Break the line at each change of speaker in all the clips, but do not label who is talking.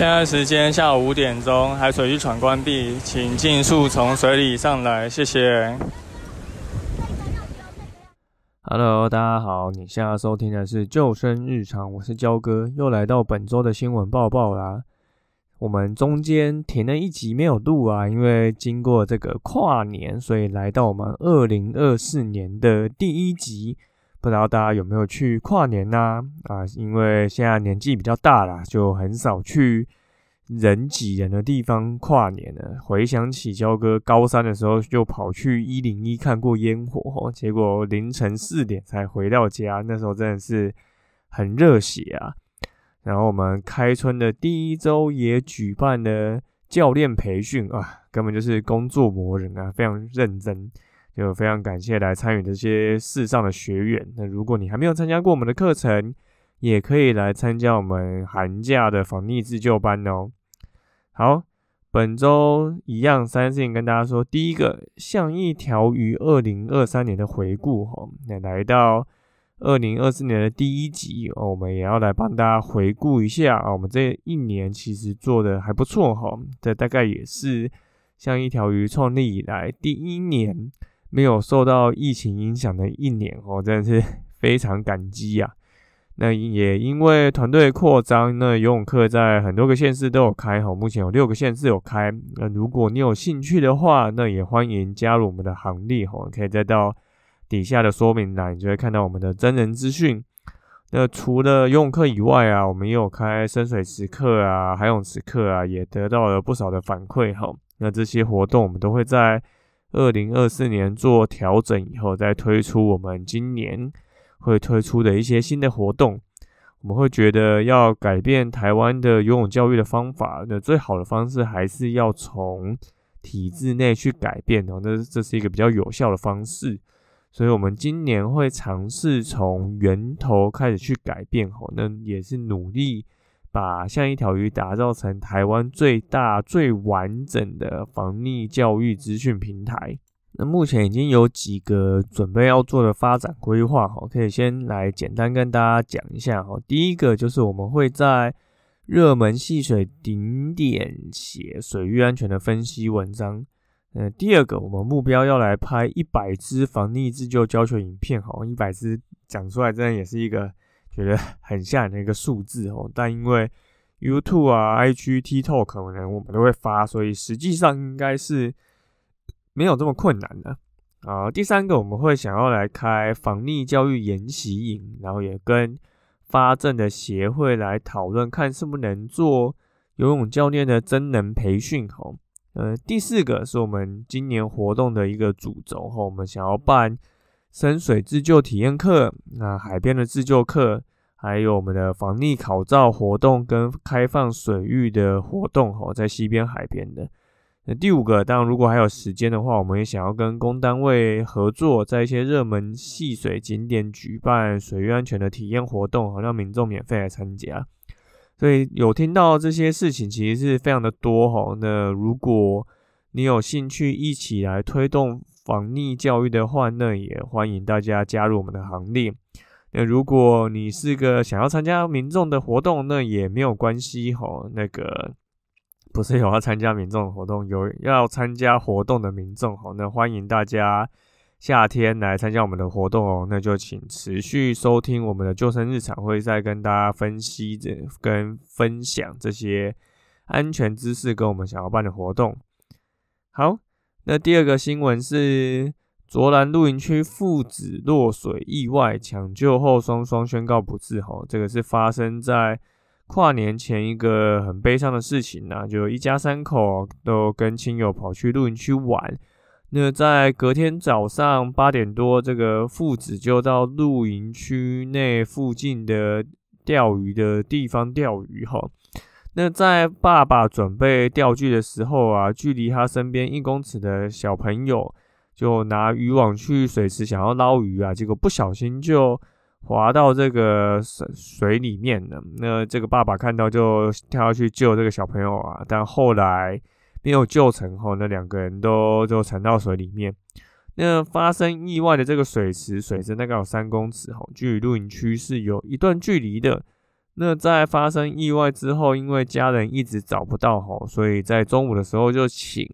现在时间下午五点钟，海水浴场关闭，请尽速从水里上来，谢谢。Hello，大家好，你现在收听的是救生日常，我是焦哥，又来到本周的新闻报报啦。我们中间停了一集没有录啊，因为经过这个跨年，所以来到我们二零二四年的第一集。不知道大家有没有去跨年呢？啊，因为现在年纪比较大了，就很少去人挤人的地方跨年了。回想起焦哥高三的时候，就跑去一零一看过烟火，结果凌晨四点才回到家，那时候真的是很热血啊。然后我们开春的第一周也举办了教练培训啊，根本就是工作磨人啊，非常认真。就非常感谢来参与这些世上的学员。那如果你还没有参加过我们的课程，也可以来参加我们寒假的防溺自救班哦。好，本周一样三件跟大家说。第一个，像一条鱼二零二三年的回顾哈。那来到二零二四年的第一集哦，我们也要来帮大家回顾一下啊。我们这一年其实做的还不错哈。这大概也是像一条鱼创立以来第一年。没有受到疫情影响的一年哦，真的是 非常感激呀。那也因为团队扩张，那游泳课在很多个县市都有开哈，目前有六个县市有开。那如果你有兴趣的话，那也欢迎加入我们的行列哈，可以再到底下的说明栏，你就会看到我们的真人资讯。那除了游泳课以外啊，我们也有开深水池课啊、海泳池课啊，也得到了不少的反馈哈。那这些活动我们都会在。二零二四年做调整以后，再推出我们今年会推出的一些新的活动。我们会觉得要改变台湾的游泳教育的方法，那最好的方式还是要从体制内去改变哦。那这是一个比较有效的方式，所以我们今年会尝试从源头开始去改变哦。那也是努力。把像一条鱼打造成台湾最大、最完整的防溺教育资讯平台。那目前已经有几个准备要做的发展规划，哈，可以先来简单跟大家讲一下，哈。第一个就是我们会在热门戏水顶点写水域安全的分析文章。呃，第二个，我们目标要来拍一百支防溺自救教学影片，哈，一百支讲出来，真的也是一个。觉得 很吓人的一个数字哦，但因为 YouTube 啊、IG、TikTok 可能我们都会发，所以实际上应该是没有这么困难的啊。第三个，我们会想要来开防溺教育研习营，然后也跟发证的协会来讨论，看是不能做游泳教练的真人培训哦。呃，第四个是我们今年活动的一个主轴哈，我们想要办。深水自救体验课，那海边的自救课，还有我们的防溺考照活动跟开放水域的活动，吼，在西边海边的。那第五个，当然如果还有时间的话，我们也想要跟公单位合作，在一些热门戏水景点举办水域安全的体验活动，好让民众免费来参加。所以有听到这些事情，其实是非常的多，哈。那如果你有兴趣一起来推动。防溺教育的话，那也欢迎大家加入我们的行列。那如果你是个想要参加民众的活动，那也没有关系吼。那个不是有要参加民众的活动，有要参加活动的民众吼，那欢迎大家夏天来参加我们的活动哦。那就请持续收听我们的救生日常，会再跟大家分析这跟分享这些安全知识跟我们想要办的活动。好。那第二个新闻是卓兰露营区父子落水意外抢救后双双宣告不治。哈，这个是发生在跨年前一个很悲伤的事情呐，就一家三口都跟亲友跑去露营区玩。那在隔天早上八点多，这个父子就到露营区内附近的钓鱼的地方钓鱼哈。那在爸爸准备钓具的时候啊，距离他身边一公尺的小朋友就拿渔网去水池想要捞鱼啊，结果不小心就滑到这个水水里面了。那这个爸爸看到就跳下去救这个小朋友啊，但后来没有救成后，那两个人都就沉到水里面。那发生意外的这个水池水深大概有三公尺哈，距离露营区是有一段距离的。那在发生意外之后，因为家人一直找不到吼，所以在中午的时候就请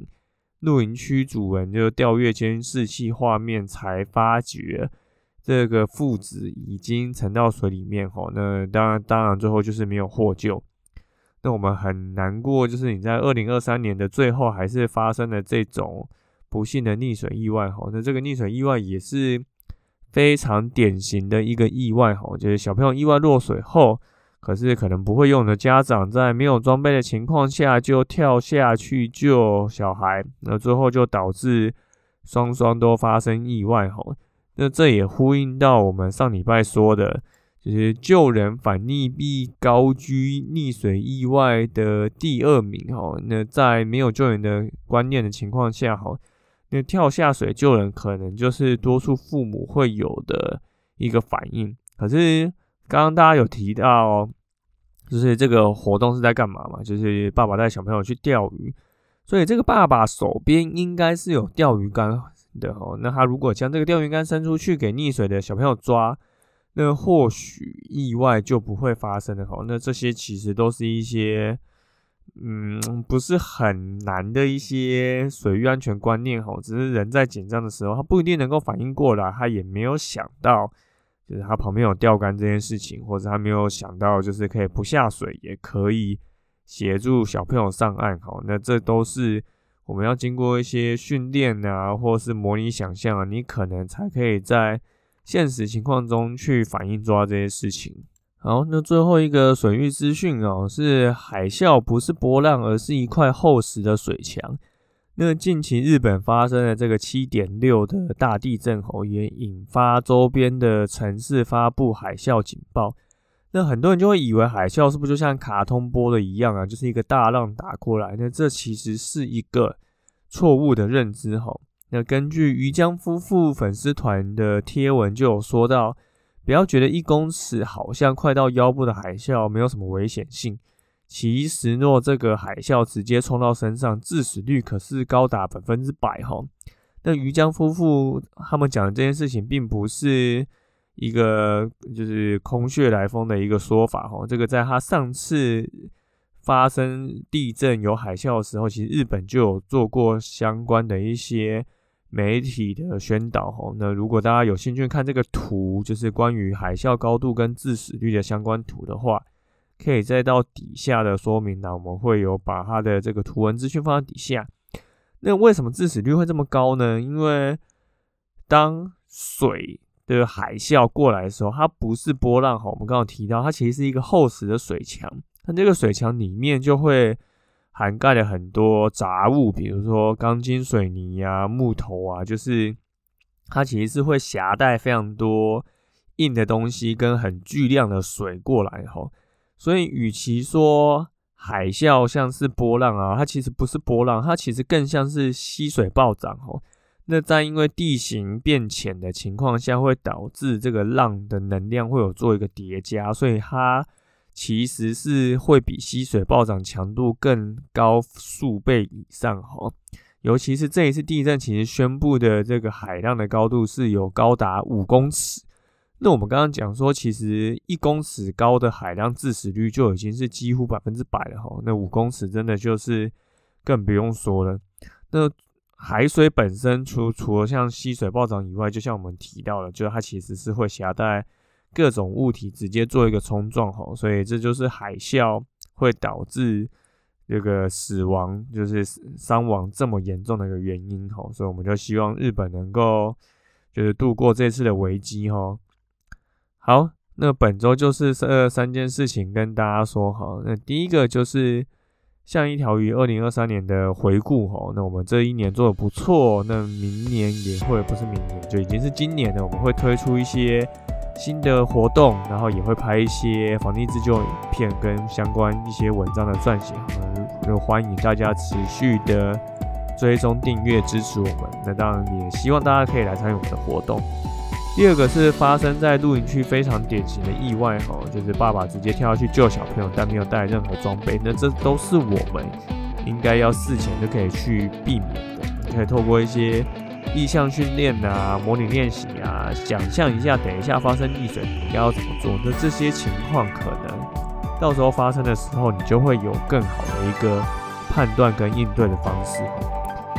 露营区主人就调阅监视器画面，才发觉这个父子已经沉到水里面吼。那当然，当然最后就是没有获救。那我们很难过，就是你在二零二三年的最后还是发生了这种不幸的溺水意外吼。那这个溺水意外也是非常典型的一个意外吼，就是小朋友意外落水后。可是可能不会用的家长，在没有装备的情况下就跳下去救小孩，那最后就导致双双都发生意外哈。那这也呼应到我们上礼拜说的，就是救人反溺毙高居溺水意外的第二名哈。那在没有救援的观念的情况下哈，那跳下水救人可能就是多数父母会有的一个反应。可是刚刚大家有提到。就是这个活动是在干嘛嘛？就是爸爸带小朋友去钓鱼，所以这个爸爸手边应该是有钓鱼竿的哦。那他如果将这个钓鱼竿伸出去给溺水的小朋友抓，那或许意外就不会发生了哦。那这些其实都是一些嗯不是很难的一些水域安全观念哦。只是人在紧张的时候，他不一定能够反应过来，他也没有想到。就是他旁边有钓竿这件事情，或者他没有想到，就是可以不下水也可以协助小朋友上岸。好，那这都是我们要经过一些训练啊，或是模拟想象啊，你可能才可以在现实情况中去反映抓这些事情。好，那最后一个水域资讯哦，是海啸不是波浪，而是一块厚实的水墙。那近期日本发生的这个七点六的大地震后，也引发周边的城市发布海啸警报。那很多人就会以为海啸是不是就像卡通播的一样啊，就是一个大浪打过来？那这其实是一个错误的认知吼。那根据于江夫妇粉丝团的贴文就有说到，不要觉得一公尺好像快到腰部的海啸没有什么危险性。其实，若这个海啸直接冲到身上，致死率可是高达百分之百哈。那于江夫妇他们讲的这件事情，并不是一个就是空穴来风的一个说法哈。这个在他上次发生地震有海啸的时候，其实日本就有做过相关的一些媒体的宣导哈。那如果大家有兴趣看这个图，就是关于海啸高度跟致死率的相关图的话。可以再到底下的说明栏，我们会有把它的这个图文资讯放在底下。那为什么致死率会这么高呢？因为当水的海啸过来的时候，它不是波浪哈。我们刚刚提到，它其实是一个厚实的水墙，它这个水墙里面就会涵盖了很多杂物，比如说钢筋水泥啊、木头啊，就是它其实是会携带非常多硬的东西跟很巨量的水过来哈。所以，与其说海啸像是波浪啊，它其实不是波浪，它其实更像是溪水暴涨哦。那在因为地形变浅的情况下，会导致这个浪的能量会有做一个叠加，所以它其实是会比溪水暴涨强度更高数倍以上哈。尤其是这一次地震，其实宣布的这个海浪的高度是有高达五公尺。那我们刚刚讲说，其实一公尺高的海浪致死率就已经是几乎百分之百了哈。那五公尺真的就是更不用说了。那海水本身除除了像溪水暴涨以外，就像我们提到的，就是它其实是会携带各种物体直接做一个冲撞哈。所以这就是海啸会导致这个死亡，就是伤亡这么严重的一个原因哈。所以我们就希望日本能够就是度过这次的危机哈。好，那本周就是这三件事情跟大家说哈。那第一个就是像一条鱼二零二三年的回顾哈。那我们这一年做的不错，那明年也会不是明年就已经是今年了，我们会推出一些新的活动，然后也会拍一些房地自救影片跟相关一些文章的撰写，就欢迎大家持续的追踪订阅支持我们。那当然也希望大家可以来参与我们的活动。第二个是发生在露营区非常典型的意外哈，就是爸爸直接跳下去救小朋友，但没有带任何装备。那这都是我们应该要事前就可以去避免的。你可以透过一些意向训练啊、模拟练习啊，想象一下等一下发生溺水应该要怎么做。那这些情况可能到时候发生的时候，你就会有更好的一个判断跟应对的方式。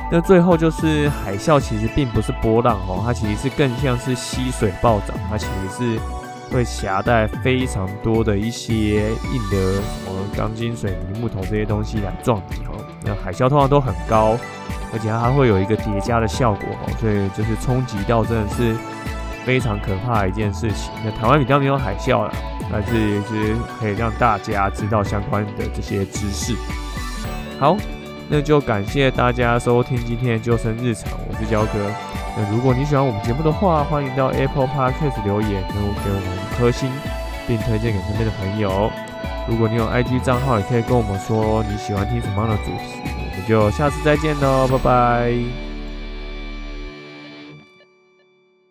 那最后就是海啸，其实并不是波浪哦，它其实是更像是溪水暴涨，它其实是会携带非常多的一些硬的什么钢筋、水泥、木头这些东西来撞你哦。那海啸通常都很高，而且它还会有一个叠加的效果哦，所以就是冲击到真的是非常可怕的一件事情。那台湾比较没有海啸了，但是也是可以让大家知道相关的这些知识。好。那就感谢大家收听今天的救生日常，我是焦哥。那如果你喜欢我们节目的话，欢迎到 Apple Podcast 留言，然后给我们一颗星，并推荐给身边的朋友。如果你有 IG 账号，也可以跟我们说你喜欢听什么样的主题，我们就下次再见喽，拜拜。